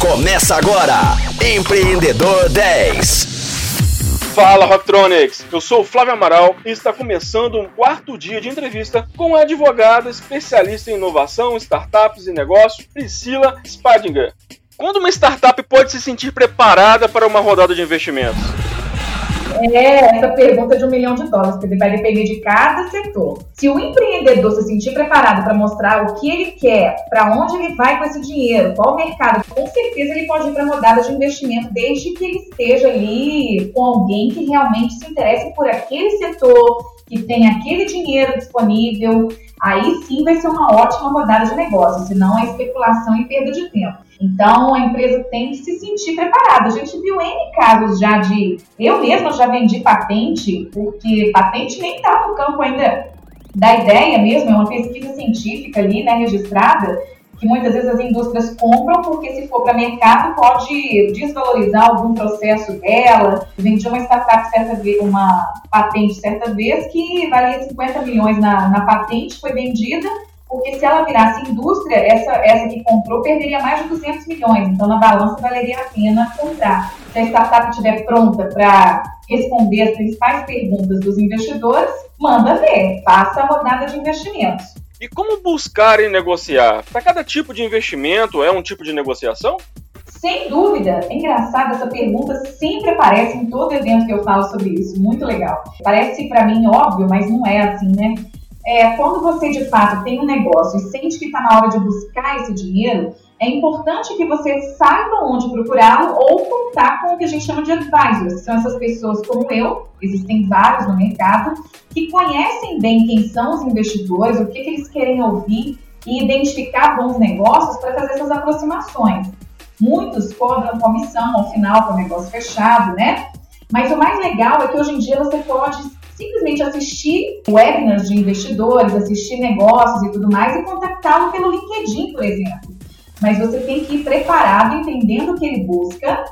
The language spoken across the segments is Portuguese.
Começa agora, Empreendedor 10. Fala Rocktronics, eu sou o Flávio Amaral e está começando um quarto dia de entrevista com a advogada especialista em inovação, startups e negócios, Priscila Spadinger. Quando uma startup pode se sentir preparada para uma rodada de investimentos? É essa pergunta de um milhão de dólares, porque vai depender de cada setor. Se o empreendedor se sentir preparado para mostrar o que ele quer, para onde ele vai com esse dinheiro, qual o mercado, com certeza ele pode ir para rodadas de investimento, desde que ele esteja ali com alguém que realmente se interesse por aquele setor, que tem aquele dinheiro disponível. Aí sim vai ser uma ótima rodada de negócio, senão é especulação e perda de tempo. Então, a empresa tem que se sentir preparada. A gente viu N casos já de. Eu mesma já vendi patente, porque patente nem está no campo ainda da ideia mesmo, é uma pesquisa científica ali, né, registrada, que muitas vezes as indústrias compram porque se for para mercado pode desvalorizar algum processo dela. Vendi uma startup certa vez, uma patente certa vez que valia 50 milhões na, na patente, foi vendida porque se ela virasse indústria, essa, essa que comprou perderia mais de 200 milhões. Então, na balança, valeria a pena comprar. Se a startup estiver pronta para responder as principais perguntas dos investidores, manda ver, faça a rodada de investimentos. E como buscar e negociar? Para cada tipo de investimento, é um tipo de negociação? Sem dúvida, é engraçado, essa pergunta sempre aparece em todo evento que eu falo sobre isso, muito legal. Parece para mim óbvio, mas não é assim, né? É, quando você de fato tem um negócio e sente que está na hora de buscar esse dinheiro, é importante que você saiba onde procurá-lo ou contar com o que a gente chama de advisors, são essas pessoas como eu, existem vários no mercado, que conhecem bem quem são os investidores, o que, que eles querem ouvir e identificar bons negócios para fazer essas aproximações. Muitos cobram comissão ao final para o negócio fechado, né? Mas o mais legal é que hoje em dia você pode simplesmente assistir webinars de investidores, assistir negócios e tudo mais e contactá-lo pelo LinkedIn, por exemplo. Mas você tem que ir preparado, entendendo o que ele busca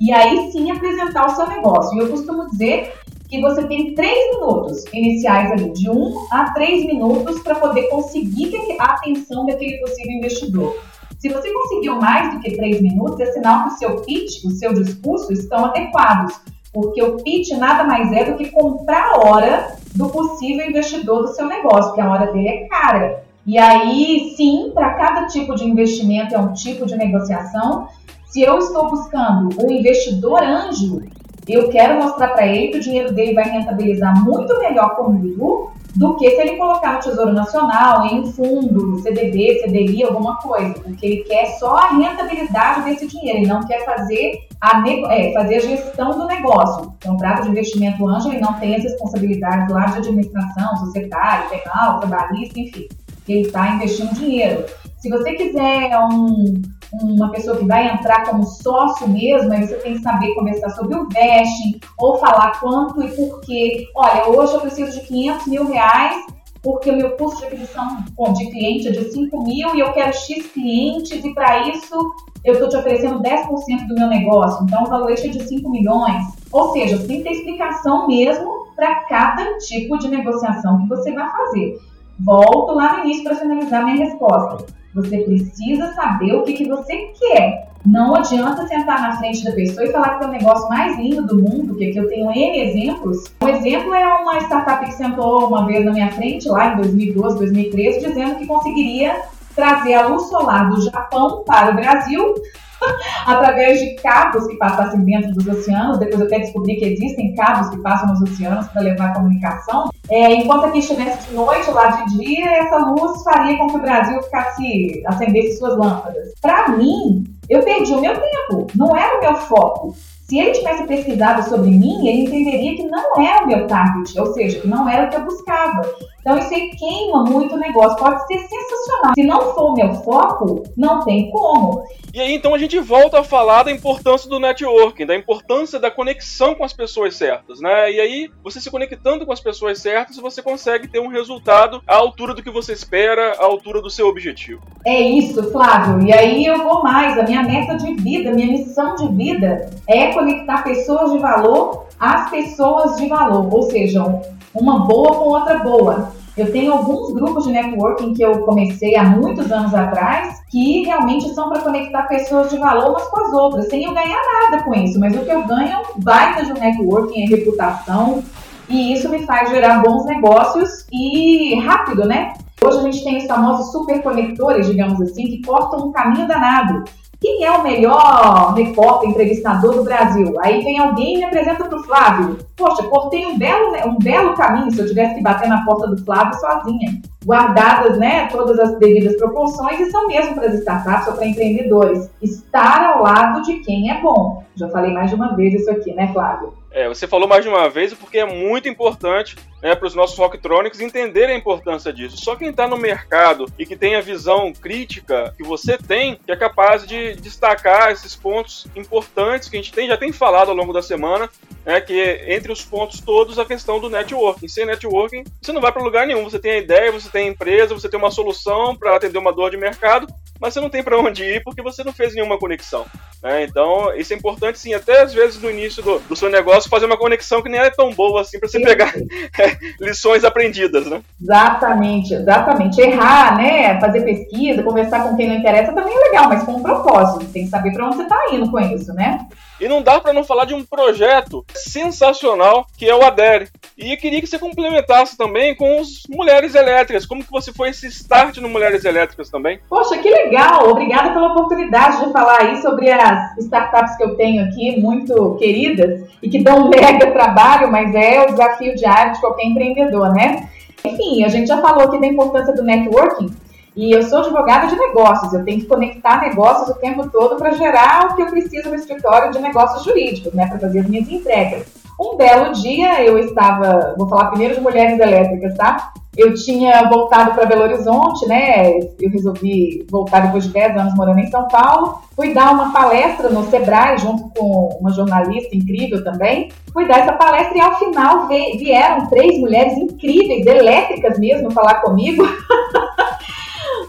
e aí sim apresentar o seu negócio. E eu costumo dizer que você tem três minutos iniciais ali, de um a três minutos, para poder conseguir a atenção daquele possível investidor. Se você conseguiu mais do que três minutos, é sinal que o seu pitch, o seu discurso estão adequados. Porque o pitch nada mais é do que comprar a hora do possível investidor do seu negócio, porque a hora dele é cara. E aí, sim, para cada tipo de investimento é um tipo de negociação. Se eu estou buscando um investidor anjo, eu quero mostrar para ele que o dinheiro dele vai rentabilizar muito melhor comigo do que se ele colocar no Tesouro Nacional, em um fundo, CDB, CDI, alguma coisa, porque ele quer só a rentabilidade desse dinheiro, ele não quer fazer a, é, fazer a gestão do negócio. O contrato de investimento anjo, ele não tem as responsabilidades lá de administração, societária, penal, trabalhista, enfim, ele está investindo dinheiro. Se você quiser um, uma pessoa que vai entrar como sócio mesmo, aí você tem que saber conversar sobre o vesting, ou falar quanto e por quê. Olha, hoje eu preciso de 500 mil reais porque o meu custo de aquisição de cliente é de 5 mil e eu quero X clientes e para isso eu estou te oferecendo 10% do meu negócio, então o valor é de 5 milhões. Ou seja, você tem que ter explicação mesmo para cada tipo de negociação que você vai fazer. Volto lá no início para finalizar minha resposta. Você precisa saber o que, que você quer. Não adianta sentar na frente da pessoa e falar que é o negócio mais lindo do mundo, que aqui eu tenho N exemplos. Um exemplo é uma startup que sentou uma vez na minha frente, lá em 2012, 2013, dizendo que conseguiria trazer a luz solar do Japão para o Brasil através de cabos que passassem dentro dos oceanos. Depois até descobri que existem cabos que passam nos oceanos para levar comunicação. É, enquanto aqui estivesse de noite, lá de dia, essa luz faria com que o Brasil ficasse, acendesse suas lâmpadas. Para mim, eu perdi o meu tempo, não era o meu foco. Se ele tivesse pesquisado sobre mim, ele entenderia que não era o meu target, ou seja, que não era o que eu buscava. Então isso aí queima muito o negócio, pode ser sensacional. Se não for o meu foco, não tem como. E aí então a gente volta a falar da importância do networking, da importância da conexão com as pessoas certas, né? E aí você se conectando com as pessoas certas, você consegue ter um resultado à altura do que você espera, à altura do seu objetivo. É isso, Flávio. E aí eu vou mais, a minha meta de vida, minha missão de vida é conectar pessoas de valor às pessoas de valor, ou seja, uma boa com outra boa. Eu tenho alguns grupos de networking que eu comecei há muitos anos atrás que realmente são para conectar pessoas de valor umas com as outras, sem eu ganhar nada com isso. Mas o que eu ganho baita de um networking é reputação e isso me faz gerar bons negócios e rápido, né? Hoje a gente tem os famosos superconectores, digamos assim, que cortam um caminho danado. Quem é o melhor repórter, entrevistador do Brasil? Aí vem alguém e me apresenta para o Flávio. Poxa, cortei um belo, um belo caminho se eu tivesse que bater na porta do Flávio sozinha. Guardadas né, todas as devidas proporções e são mesmo para as startups ou para empreendedores. Estar ao lado de quem é bom. Já falei mais de uma vez isso aqui, né, Flávio? É, você falou mais de uma vez porque é muito importante né, para os nossos rocktronics entenderem a importância disso. Só quem está no mercado e que tem a visão crítica que você tem, que é capaz de destacar esses pontos importantes que a gente tem, já tem falado ao longo da semana, né, que é, entre os pontos todos a questão do networking. Sem networking, você não vai para lugar nenhum. Você tem a ideia, você tem empresa, você tem uma solução para atender uma dor de mercado, mas você não tem para onde ir porque você não fez nenhuma conexão. Né? Então, isso é importante, sim, até às vezes no início do, do seu negócio, fazer uma conexão que nem é tão boa assim para você pegar é, lições aprendidas, né? Exatamente, exatamente. Errar, né? Fazer pesquisa, conversar com quem não interessa também é legal, mas com um propósito. Tem que saber para onde você está indo com isso, né? E não dá para não falar de um projeto sensacional que é o Adere. E eu queria que você complementasse também com os Mulheres Como que você foi esse start no Mulheres Elétricas também? Poxa, que legal! Obrigada pela oportunidade de falar aí sobre as startups que eu tenho aqui, muito queridas, e que dão mega trabalho, mas é o desafio diário de qualquer empreendedor, né? Enfim, a gente já falou aqui da importância do networking, e eu sou advogada de negócios, eu tenho que conectar negócios o tempo todo para gerar o que eu preciso no escritório de negócios jurídicos, né, para fazer as minhas entregas. Um belo dia eu estava, vou falar primeiro de mulheres elétricas, tá? Eu tinha voltado para Belo Horizonte, né? Eu resolvi voltar depois de 10 anos morando em São Paulo. Fui dar uma palestra no Sebrae, junto com uma jornalista incrível também. Fui dar essa palestra e ao final vieram três mulheres incríveis, elétricas mesmo, falar comigo.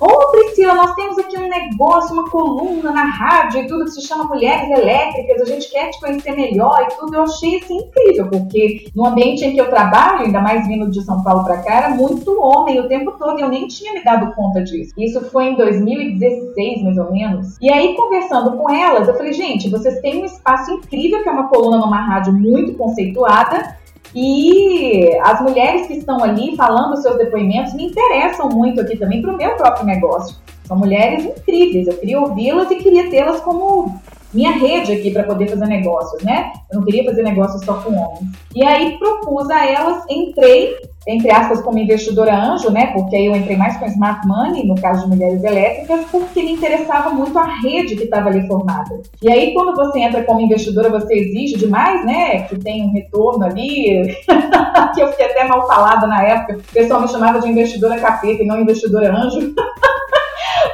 Ô, oh, Priscila, nós temos aqui um negócio, uma coluna na rádio e tudo que se chama Mulheres Elétricas, a gente quer te conhecer melhor e tudo. Eu achei assim incrível, porque no ambiente em que eu trabalho, ainda mais vindo de São Paulo para cá, era muito homem o tempo todo e eu nem tinha me dado conta disso. Isso foi em 2016, mais ou menos. E aí, conversando com elas, eu falei, gente, vocês têm um espaço incrível que é uma coluna numa rádio muito conceituada e as mulheres que estão ali falando seus depoimentos me interessam muito aqui também para o meu próprio negócio. São mulheres incríveis, eu queria ouvi-las e queria tê-las como minha rede aqui para poder fazer negócios, né? Eu não queria fazer negócios só com homens. E aí propus a elas, entrei, entre aspas, como investidora anjo, né? Porque aí eu entrei mais com Smart Money, no caso de mulheres elétricas, porque me interessava muito a rede que estava ali formada. E aí, quando você entra como investidora, você exige demais, né? Que tem um retorno ali, que eu fiquei até mal falada na época. O pessoal me chamava de investidora capeta e não investidora anjo.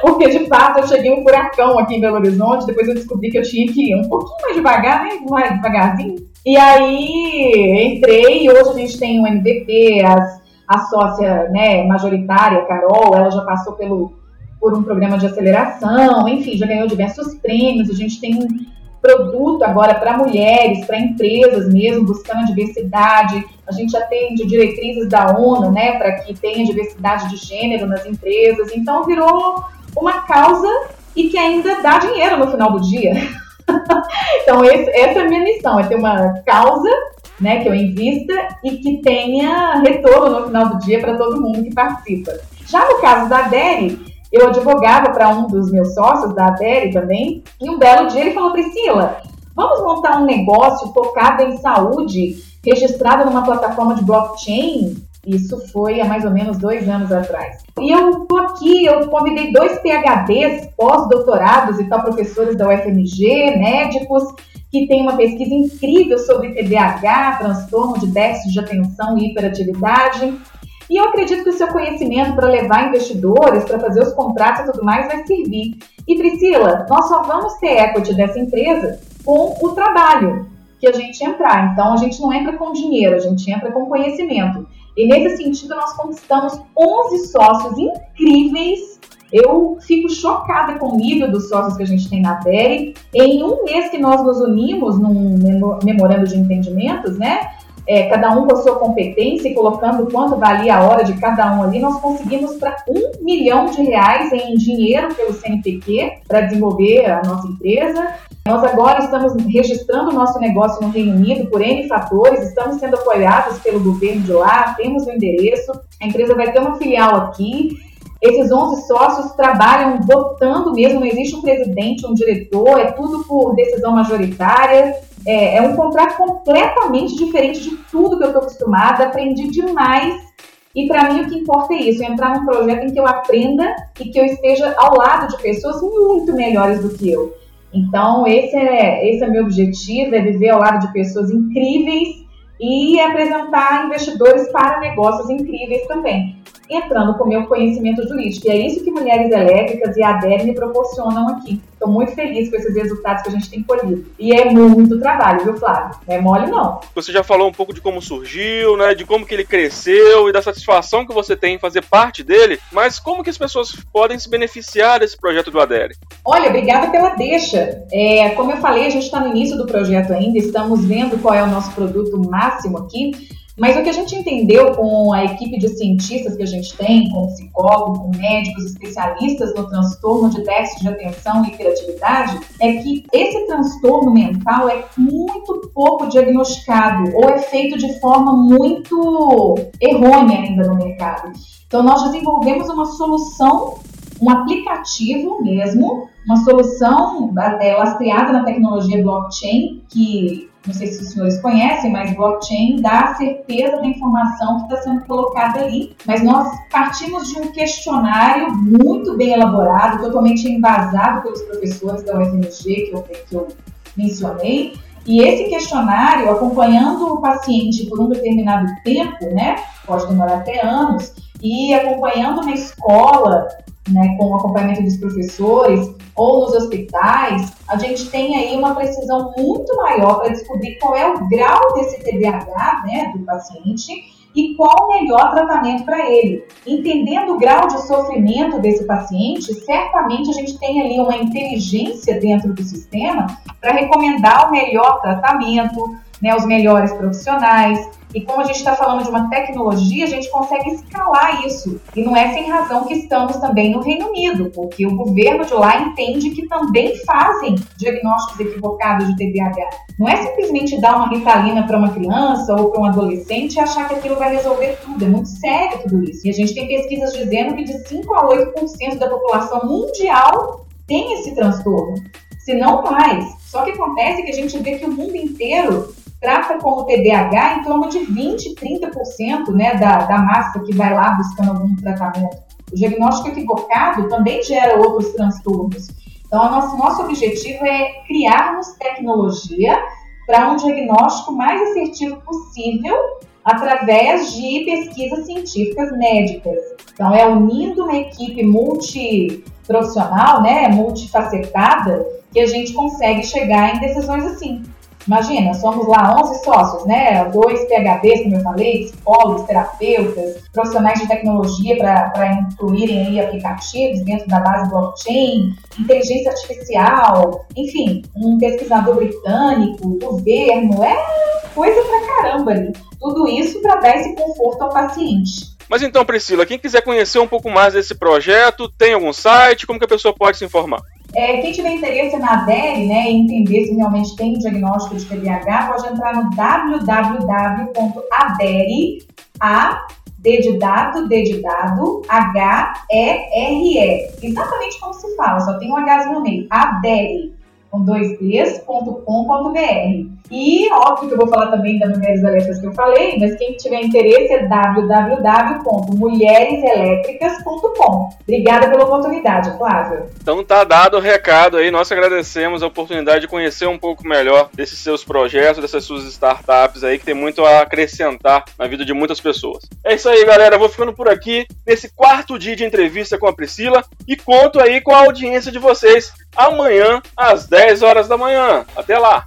porque de fato eu cheguei um furacão aqui em Belo Horizonte, depois eu descobri que eu tinha que ir um pouquinho mais devagar, né? Mais devagarzinho. E aí entrei hoje a gente tem o MVP, as, a sócia né, majoritária, Carol, ela já passou pelo, por um programa de aceleração, enfim, já ganhou diversos prêmios, a gente tem um produto agora para mulheres, para empresas mesmo, buscando a diversidade. A gente atende diretrizes da ONU, né, para que tenha diversidade de gênero nas empresas. Então virou uma causa e que ainda dá dinheiro no final do dia. então, esse, essa é a minha missão, é ter uma causa né, que eu invista e que tenha retorno no final do dia para todo mundo que participa. Já no caso da Deri, eu advogava para um dos meus sócios da Deri também, e um belo dia ele falou: Priscila, vamos montar um negócio focado em saúde, registrado numa plataforma de blockchain? Isso foi há mais ou menos dois anos atrás. E eu tô aqui, eu convidei dois PhDs, pós-doutorados e tal, professores da UFMG, médicos, que têm uma pesquisa incrível sobre TDAH, transtorno de déficit de atenção e hiperatividade. E eu acredito que o seu conhecimento para levar investidores, para fazer os contratos e tudo mais vai servir. E Priscila, nós só vamos ter equity dessa empresa com o trabalho que a gente entrar. Então a gente não entra com dinheiro, a gente entra com conhecimento. E nesse sentido, nós conquistamos 11 sócios incríveis. Eu fico chocada com o nível dos sócios que a gente tem na DERE. Em um mês que nós nos unimos num memorando de entendimentos, né? É, cada um com a sua competência e colocando quanto valia a hora de cada um ali, nós conseguimos para um milhão de reais em dinheiro pelo CNPq para desenvolver a nossa empresa. Nós agora estamos registrando o nosso negócio no Reino Unido por N fatores, estamos sendo apoiados pelo governo de lá, temos o endereço, a empresa vai ter uma filial aqui. Esses 11 sócios trabalham votando mesmo, não existe um presidente, um diretor, é tudo por decisão majoritária. É, é um contrato completamente diferente de tudo que eu estou acostumada, aprendi demais. E para mim o que importa é isso, é entrar num projeto em que eu aprenda e que eu esteja ao lado de pessoas muito melhores do que eu. Então esse é esse é meu objetivo, é viver ao lado de pessoas incríveis e apresentar investidores para negócios incríveis também entrando com o meu conhecimento jurídico. E é isso que Mulheres Elétricas e a ADER me proporcionam aqui. Estou muito feliz com esses resultados que a gente tem colhido. E é muito trabalho, viu, Flávio? Não é mole, não. Você já falou um pouco de como surgiu, né? De como que ele cresceu e da satisfação que você tem em fazer parte dele. Mas como que as pessoas podem se beneficiar desse projeto do ADERE? Olha, obrigada pela deixa. É, como eu falei, a gente está no início do projeto ainda, estamos vendo qual é o nosso produto máximo aqui. Mas o que a gente entendeu com a equipe de cientistas que a gente tem, com psicólogos, com médicos, especialistas no transtorno de déficit de atenção e criatividade, é que esse transtorno mental é muito pouco diagnosticado ou é feito de forma muito errônea ainda no mercado. Então, nós desenvolvemos uma solução um aplicativo mesmo, uma solução é, lastreada na tecnologia blockchain, que não sei se os senhores conhecem, mas blockchain dá certeza da informação que está sendo colocada ali. Mas nós partimos de um questionário muito bem elaborado, totalmente embasado pelos professores da UFMG que eu, que eu mencionei. E esse questionário, acompanhando o paciente por um determinado tempo, né, pode demorar até anos, e acompanhando na escola né, com o acompanhamento dos professores ou nos hospitais, a gente tem aí uma precisão muito maior para descobrir qual é o grau desse TDAH né, do paciente e qual o melhor tratamento para ele. Entendendo o grau de sofrimento desse paciente, certamente a gente tem ali uma inteligência dentro do sistema para recomendar o melhor tratamento, né, os melhores profissionais, e como a gente está falando de uma tecnologia, a gente consegue escalar isso. E não é sem razão que estamos também no Reino Unido, porque o governo de lá entende que também fazem diagnósticos equivocados de TDAH. Não é simplesmente dar uma ritalina para uma criança ou para um adolescente e achar que aquilo vai resolver tudo. É muito sério tudo isso. E a gente tem pesquisas dizendo que de 5 a 8% da população mundial tem esse transtorno, se não mais. Só que acontece que a gente vê que o mundo inteiro trata como TDAH em torno de 20, 30% né, da, da massa que vai lá buscando algum tratamento. O diagnóstico equivocado também gera outros transtornos. Então, nosso, nosso objetivo é criarmos tecnologia para um diagnóstico mais assertivo possível através de pesquisas científicas médicas. Então, é unindo uma equipe multiprofissional, né, multifacetada, que a gente consegue chegar em decisões assim. Imagina, somos lá 11 sócios, né? Dois PHDs, como eu falei, psicólogos, terapeutas, profissionais de tecnologia para incluírem aí aplicativos dentro da base blockchain, inteligência artificial, enfim, um pesquisador britânico, governo, é coisa pra caramba ali. Tudo isso para dar esse conforto ao paciente. Mas então, Priscila, quem quiser conhecer um pouco mais desse projeto, tem algum site? Como que a pessoa pode se informar? É, quem tiver interesse na ADERE, né, em entender se realmente tem diagnóstico de TDAH, pode entrar no www.adere, a D de dado, D de dado, H, E, R, E. Exatamente como se fala, só tem um H no meio. Adere, com dois Ds.com.br. E óbvio que eu vou falar também das Mulheres Elétricas que eu falei, mas quem tiver interesse é www.mulhereselétricas.com. Obrigada pela oportunidade, Flávio. Então tá dado o recado aí, nós agradecemos a oportunidade de conhecer um pouco melhor desses seus projetos, dessas suas startups aí, que tem muito a acrescentar na vida de muitas pessoas. É isso aí, galera, eu vou ficando por aqui nesse quarto dia de entrevista com a Priscila e conto aí com a audiência de vocês amanhã às 10 horas da manhã. Até lá!